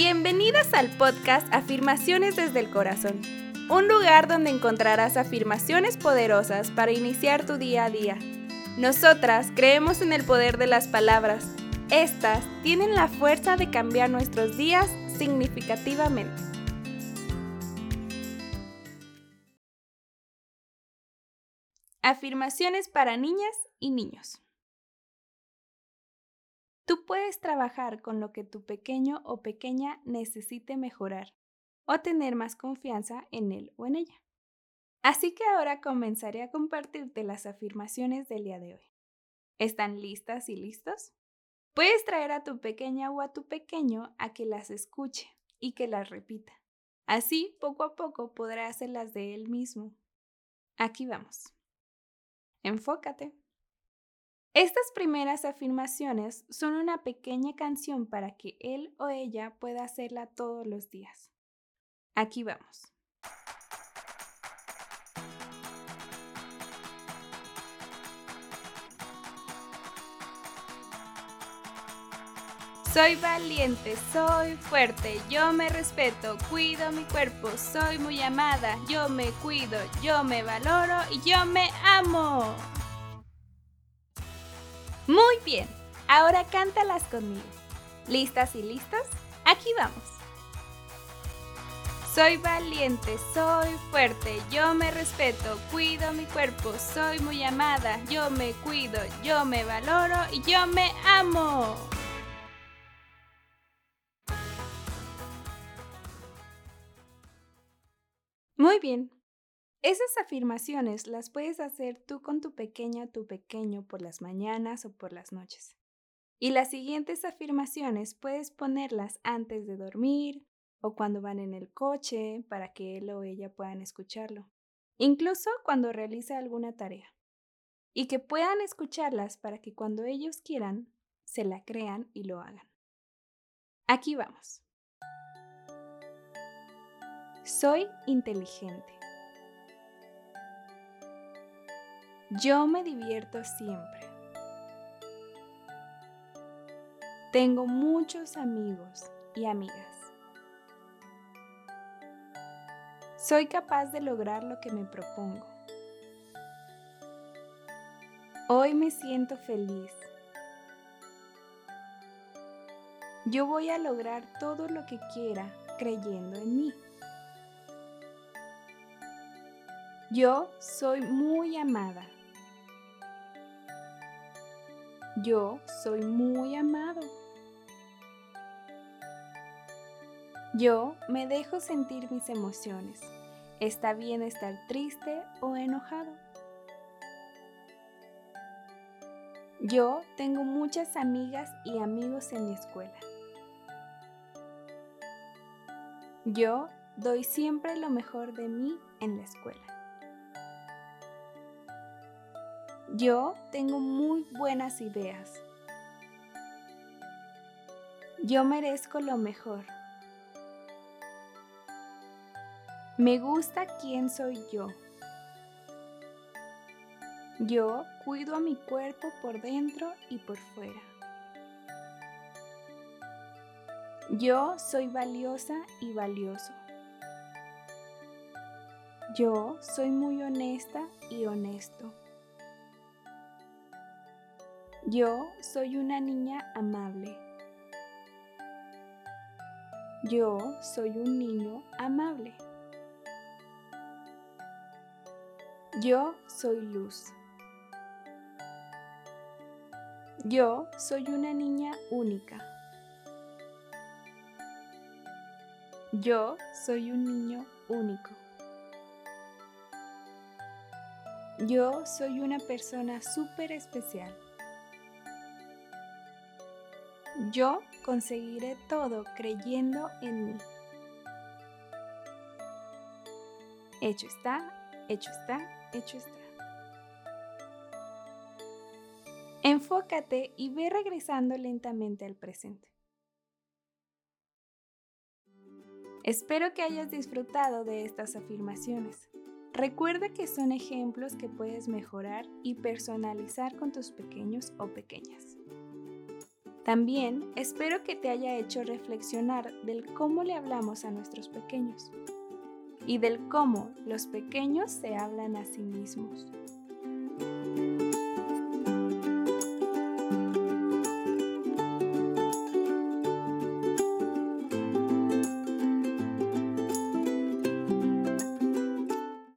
Bienvenidas al podcast Afirmaciones desde el Corazón, un lugar donde encontrarás afirmaciones poderosas para iniciar tu día a día. Nosotras creemos en el poder de las palabras. Estas tienen la fuerza de cambiar nuestros días significativamente. Afirmaciones para niñas y niños. Tú puedes trabajar con lo que tu pequeño o pequeña necesite mejorar o tener más confianza en él o en ella. Así que ahora comenzaré a compartirte las afirmaciones del día de hoy. ¿Están listas y listos? Puedes traer a tu pequeña o a tu pequeño a que las escuche y que las repita. Así, poco a poco podrá hacerlas de él mismo. Aquí vamos. Enfócate. Estas primeras afirmaciones son una pequeña canción para que él o ella pueda hacerla todos los días. Aquí vamos. Soy valiente, soy fuerte, yo me respeto, cuido mi cuerpo, soy muy amada, yo me cuido, yo me valoro y yo me amo. Muy bien, ahora cántalas conmigo. ¿Listas y listos? Aquí vamos. Soy valiente, soy fuerte, yo me respeto, cuido mi cuerpo, soy muy amada, yo me cuido, yo me valoro y yo me amo. Muy bien, esas afirmaciones las puedes hacer tú con tu pequeña, tu pequeño por las mañanas o por las noches. Y las siguientes afirmaciones puedes ponerlas antes de dormir o cuando van en el coche para que él o ella puedan escucharlo. Incluso cuando realiza alguna tarea. Y que puedan escucharlas para que cuando ellos quieran, se la crean y lo hagan. Aquí vamos. Soy inteligente. Yo me divierto siempre. Tengo muchos amigos y amigas. Soy capaz de lograr lo que me propongo. Hoy me siento feliz. Yo voy a lograr todo lo que quiera creyendo en mí. Yo soy muy amada. Yo soy muy amado. Yo me dejo sentir mis emociones. Está bien estar triste o enojado. Yo tengo muchas amigas y amigos en mi escuela. Yo doy siempre lo mejor de mí en la escuela. Yo tengo muy buenas ideas. Yo merezco lo mejor. Me gusta quién soy yo. Yo cuido a mi cuerpo por dentro y por fuera. Yo soy valiosa y valioso. Yo soy muy honesta y honesto. Yo soy una niña amable. Yo soy un niño amable. Yo soy luz. Yo soy una niña única. Yo soy un niño único. Yo soy una persona súper especial. Yo conseguiré todo creyendo en mí. Hecho está, hecho está, hecho está. Enfócate y ve regresando lentamente al presente. Espero que hayas disfrutado de estas afirmaciones. Recuerda que son ejemplos que puedes mejorar y personalizar con tus pequeños o pequeñas. También espero que te haya hecho reflexionar del cómo le hablamos a nuestros pequeños y del cómo los pequeños se hablan a sí mismos.